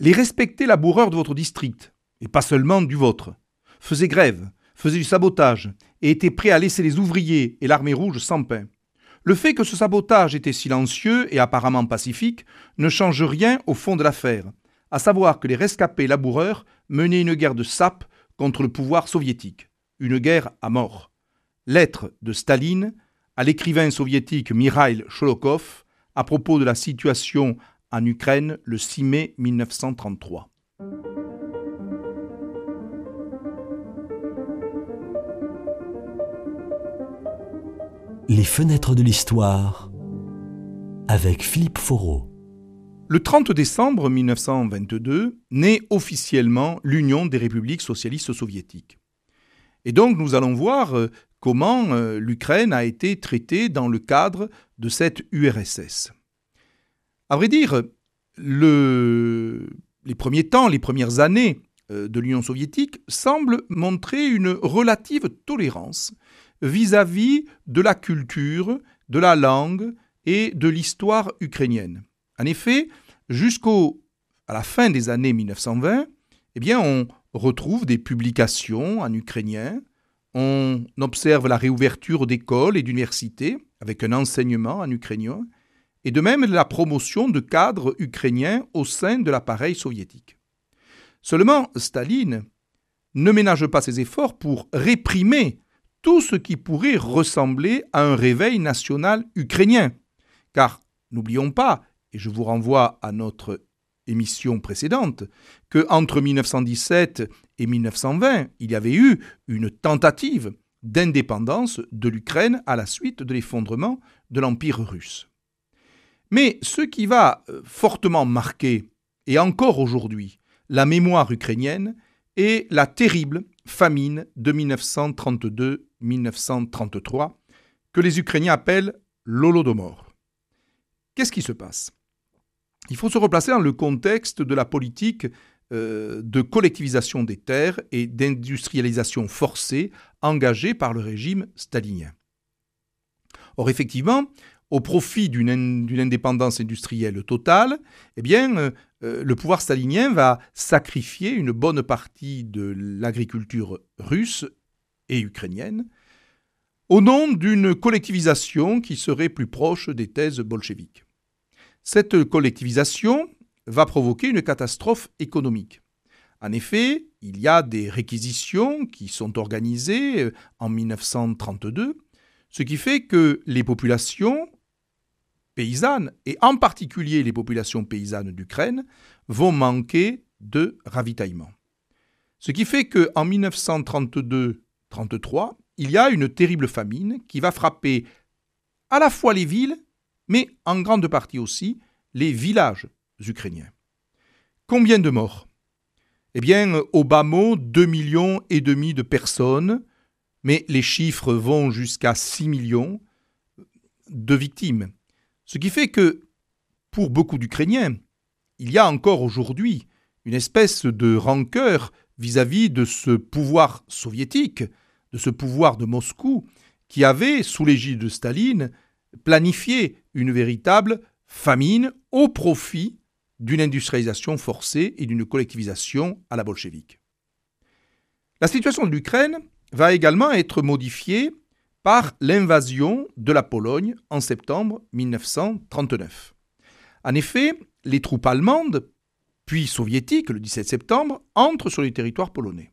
Les respectés laboureurs de votre district, et pas seulement du vôtre, faisaient grève, faisaient du sabotage, et étaient prêts à laisser les ouvriers et l'armée rouge sans pain. Le fait que ce sabotage était silencieux et apparemment pacifique ne change rien au fond de l'affaire, à savoir que les rescapés laboureurs menaient une guerre de sape contre le pouvoir soviétique, une guerre à mort. Lettre de Staline à l'écrivain soviétique Mikhail Sholokov à propos de la situation en Ukraine le 6 mai 1933. Les fenêtres de l'histoire avec Philippe Foreau. Le 30 décembre 1922 naît officiellement l'Union des républiques socialistes soviétiques. Et donc nous allons voir euh, comment euh, l'Ukraine a été traitée dans le cadre de cette URSS. À vrai dire, les premiers temps, les premières années euh, de l'Union soviétique semblent montrer une relative tolérance vis-à-vis de la culture, de la langue et de l'histoire ukrainienne. En effet, jusqu'à la fin des années 1920, eh bien, on retrouve des publications en ukrainien, on observe la réouverture d'écoles et d'universités avec un enseignement en ukrainien, et de même la promotion de cadres ukrainiens au sein de l'appareil soviétique. Seulement, Staline ne ménage pas ses efforts pour réprimer tout ce qui pourrait ressembler à un réveil national ukrainien. Car n'oublions pas, et je vous renvoie à notre émission précédente, que entre 1917 et 1920, il y avait eu une tentative d'indépendance de l'Ukraine à la suite de l'effondrement de l'Empire russe. Mais ce qui va euh, fortement marquer, et encore aujourd'hui, la mémoire ukrainienne est la terrible famine de 1932-1933, que les Ukrainiens appellent l'Holodomor. Qu'est-ce qui se passe? Il faut se replacer dans le contexte de la politique euh, de collectivisation des terres et d'industrialisation forcée engagée par le régime stalinien. Or, effectivement, au profit d'une indépendance industrielle totale, eh bien, euh, euh, le pouvoir stalinien va sacrifier une bonne partie de l'agriculture russe et ukrainienne au nom d'une collectivisation qui serait plus proche des thèses bolcheviques. Cette collectivisation va provoquer une catastrophe économique. En effet, il y a des réquisitions qui sont organisées euh, en 1932, ce qui fait que les populations paysannes, et en particulier les populations paysannes d'Ukraine, vont manquer de ravitaillement. Ce qui fait qu'en 1932-33, il y a une terrible famine qui va frapper à la fois les villes, mais en grande partie aussi les villages ukrainiens. Combien de morts? Eh bien, au bas mot, 2 millions et demi de personnes, mais les chiffres vont jusqu'à 6 millions de victimes. Ce qui fait que, pour beaucoup d'Ukrainiens, il y a encore aujourd'hui une espèce de rancœur vis-à-vis de ce pouvoir soviétique, de ce pouvoir de Moscou, qui avait, sous l'égide de Staline, planifié une véritable famine au profit d'une industrialisation forcée et d'une collectivisation à la bolchevique. La situation de l'Ukraine va également être modifiée par l'invasion de la Pologne en septembre 1939. En effet, les troupes allemandes, puis soviétiques le 17 septembre, entrent sur le territoire polonais.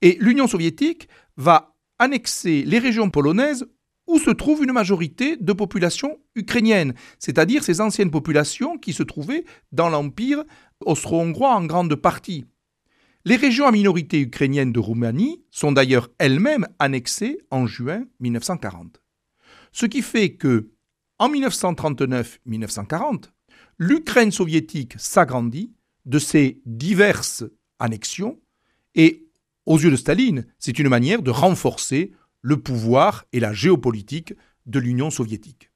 Et l'Union soviétique va annexer les régions polonaises où se trouve une majorité de populations ukrainiennes, c'est-à-dire ces anciennes populations qui se trouvaient dans l'Empire austro-hongrois en grande partie. Les régions à minorité ukrainienne de Roumanie sont d'ailleurs elles-mêmes annexées en juin 1940. Ce qui fait que, en 1939-1940, l'Ukraine soviétique s'agrandit de ces diverses annexions et, aux yeux de Staline, c'est une manière de renforcer le pouvoir et la géopolitique de l'Union soviétique.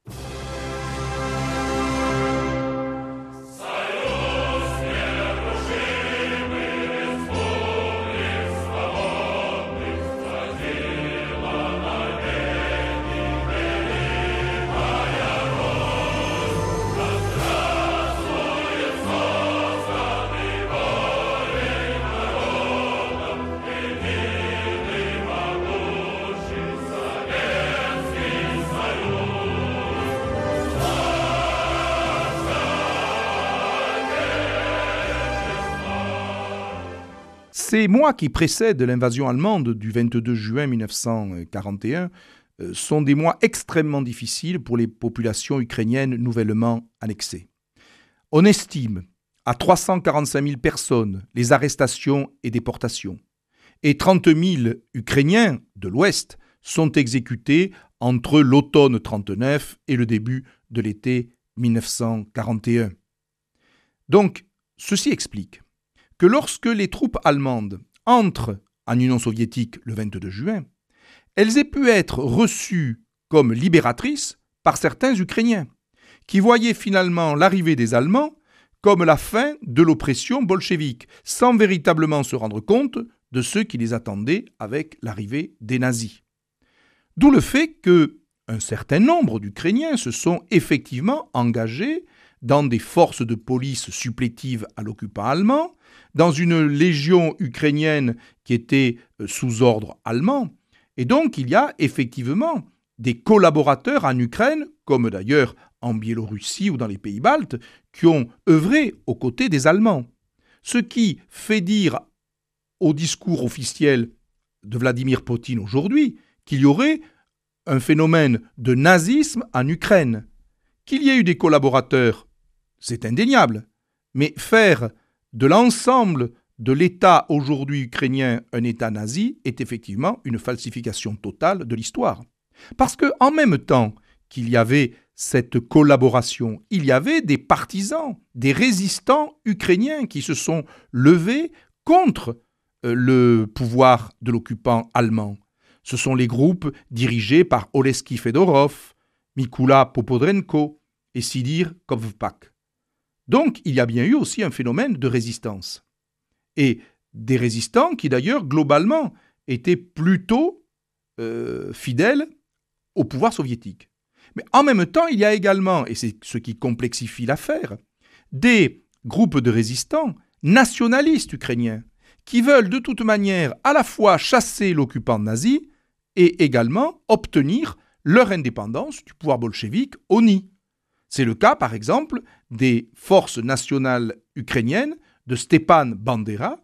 Ces mois qui précèdent l'invasion allemande du 22 juin 1941 euh, sont des mois extrêmement difficiles pour les populations ukrainiennes nouvellement annexées. On estime à 345 000 personnes les arrestations et déportations, et 30 000 Ukrainiens de l'Ouest sont exécutés entre l'automne 39 et le début de l'été 1941. Donc, ceci explique que lorsque les troupes allemandes entrent en Union soviétique le 22 juin, elles aient pu être reçues comme libératrices par certains Ukrainiens, qui voyaient finalement l'arrivée des Allemands comme la fin de l'oppression bolchevique, sans véritablement se rendre compte de ce qui les attendait avec l'arrivée des nazis. D'où le fait que un certain nombre d'Ukrainiens se sont effectivement engagés dans des forces de police supplétives à l'occupant allemand, dans une légion ukrainienne qui était euh, sous ordre allemand. Et donc il y a effectivement des collaborateurs en Ukraine, comme d'ailleurs en Biélorussie ou dans les pays baltes, qui ont œuvré aux côtés des Allemands. Ce qui fait dire au discours officiel de Vladimir Poutine aujourd'hui qu'il y aurait un phénomène de nazisme en Ukraine. Qu'il y ait eu des collaborateurs, c'est indéniable, mais faire de l'ensemble de l'État aujourd'hui ukrainien un État nazi est effectivement une falsification totale de l'histoire. Parce que en même temps qu'il y avait cette collaboration, il y avait des partisans, des résistants ukrainiens qui se sont levés contre euh, le pouvoir de l'occupant allemand. Ce sont les groupes dirigés par Oleski Fedorov, Mikula Popodrenko et Sidir Kovpak. Donc il y a bien eu aussi un phénomène de résistance. Et des résistants qui d'ailleurs globalement étaient plutôt euh, fidèles au pouvoir soviétique. Mais en même temps, il y a également, et c'est ce qui complexifie l'affaire, des groupes de résistants nationalistes ukrainiens qui veulent de toute manière à la fois chasser l'occupant nazi et également obtenir leur indépendance du pouvoir bolchevique au nid. C'est le cas, par exemple, des forces nationales ukrainiennes de Stepan Bandera,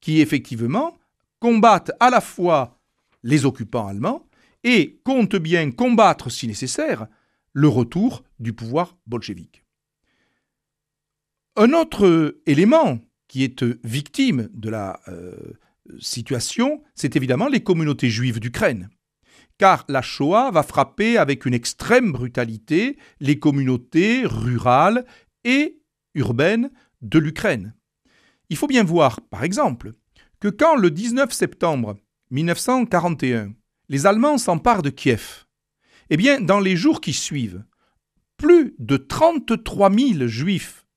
qui effectivement combattent à la fois les occupants allemands et comptent bien combattre, si nécessaire, le retour du pouvoir bolchevique. Un autre élément qui est victime de la euh, situation, c'est évidemment les communautés juives d'Ukraine. Car la Shoah va frapper avec une extrême brutalité les communautés rurales et urbaines de l'Ukraine. Il faut bien voir, par exemple, que quand le 19 septembre 1941, les Allemands s'emparent de Kiev, eh bien, dans les jours qui suivent, plus de 33 000 juifs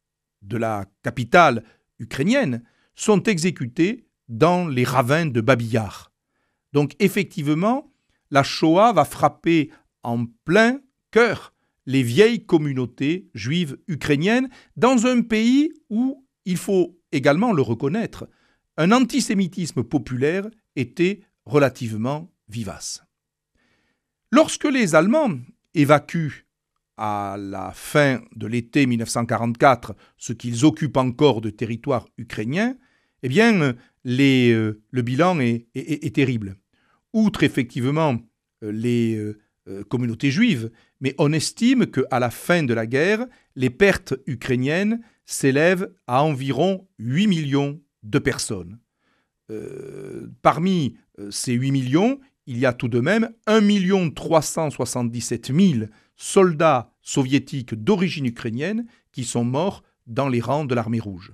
de la capitale ukrainienne sont exécutés dans les ravins de Babillard. Donc effectivement, la Shoah va frapper en plein cœur les vieilles communautés juives ukrainiennes dans un pays où, il faut également le reconnaître, un antisémitisme populaire était relativement vivace. Lorsque les Allemands évacuent à la fin de l'été 1944 ce qu'ils occupent encore de territoire ukrainien, eh bien, euh, le bilan est, terrible. Outre effectivement euh, les euh, communautés juives, mais on estime qu'à la fin de la guerre, les pertes ukrainiennes s'élèvent à environ 8 millions de personnes. parmi ces 8 millions, il y a tout de même 1 377 000 soldats soviétiques d'origine ukrainienne qui sont morts dans les rangs de l'armée rouge.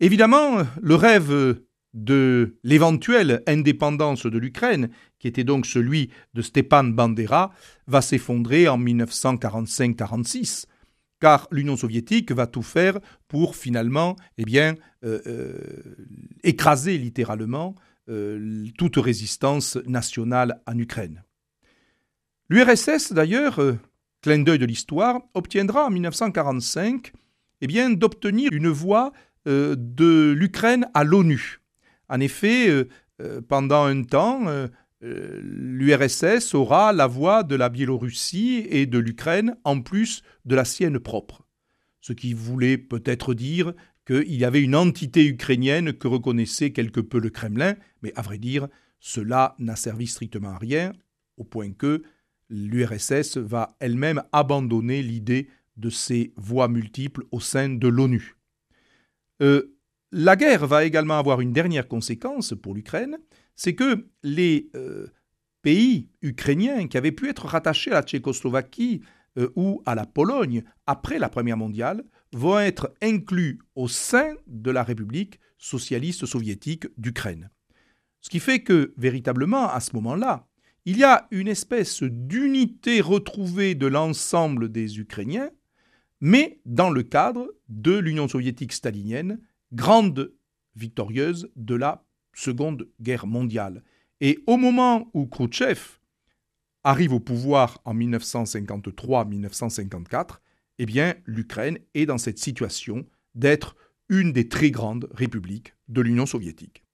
Évidemment, le rêve de l'éventuelle indépendance de l'Ukraine, qui était donc celui de Stepan Bandera, va s'effondrer en 1945-46, car l'Union soviétique va tout faire pour finalement eh bien, euh, euh, écraser littéralement euh, toute résistance nationale en Ukraine. L'URSS, d'ailleurs, clin d'œil de l'histoire, obtiendra en 1945 eh bien, d'obtenir une voix de l'Ukraine à l'ONU. En effet, pendant un temps, l'URSS aura la voix de la Biélorussie et de l'Ukraine en plus de la sienne propre. Ce qui voulait peut-être dire qu'il y avait une entité ukrainienne que reconnaissait quelque peu le Kremlin, mais à vrai dire, cela n'a servi strictement à rien, au point que l'URSS va elle-même abandonner l'idée de ces voies multiples au sein de l'ONU. Euh, la guerre va également avoir une dernière conséquence pour l'Ukraine, c'est que les euh, pays ukrainiens qui avaient pu être rattachés à la Tchécoslovaquie euh, ou à la Pologne après la Première mondiale vont être inclus au sein de la République socialiste soviétique d'Ukraine. Ce qui fait que, véritablement, à ce moment-là, il y a une espèce d'unité retrouvée de l'ensemble des Ukrainiens, mais dans le cadre de l'Union soviétique stalinienne, grande victorieuse de la Seconde Guerre mondiale. Et au moment où Khrouchtchev arrive au pouvoir en 1953-1954, eh bien, l'Ukraine est dans cette situation d'être une des très grandes républiques de l'Union soviétique.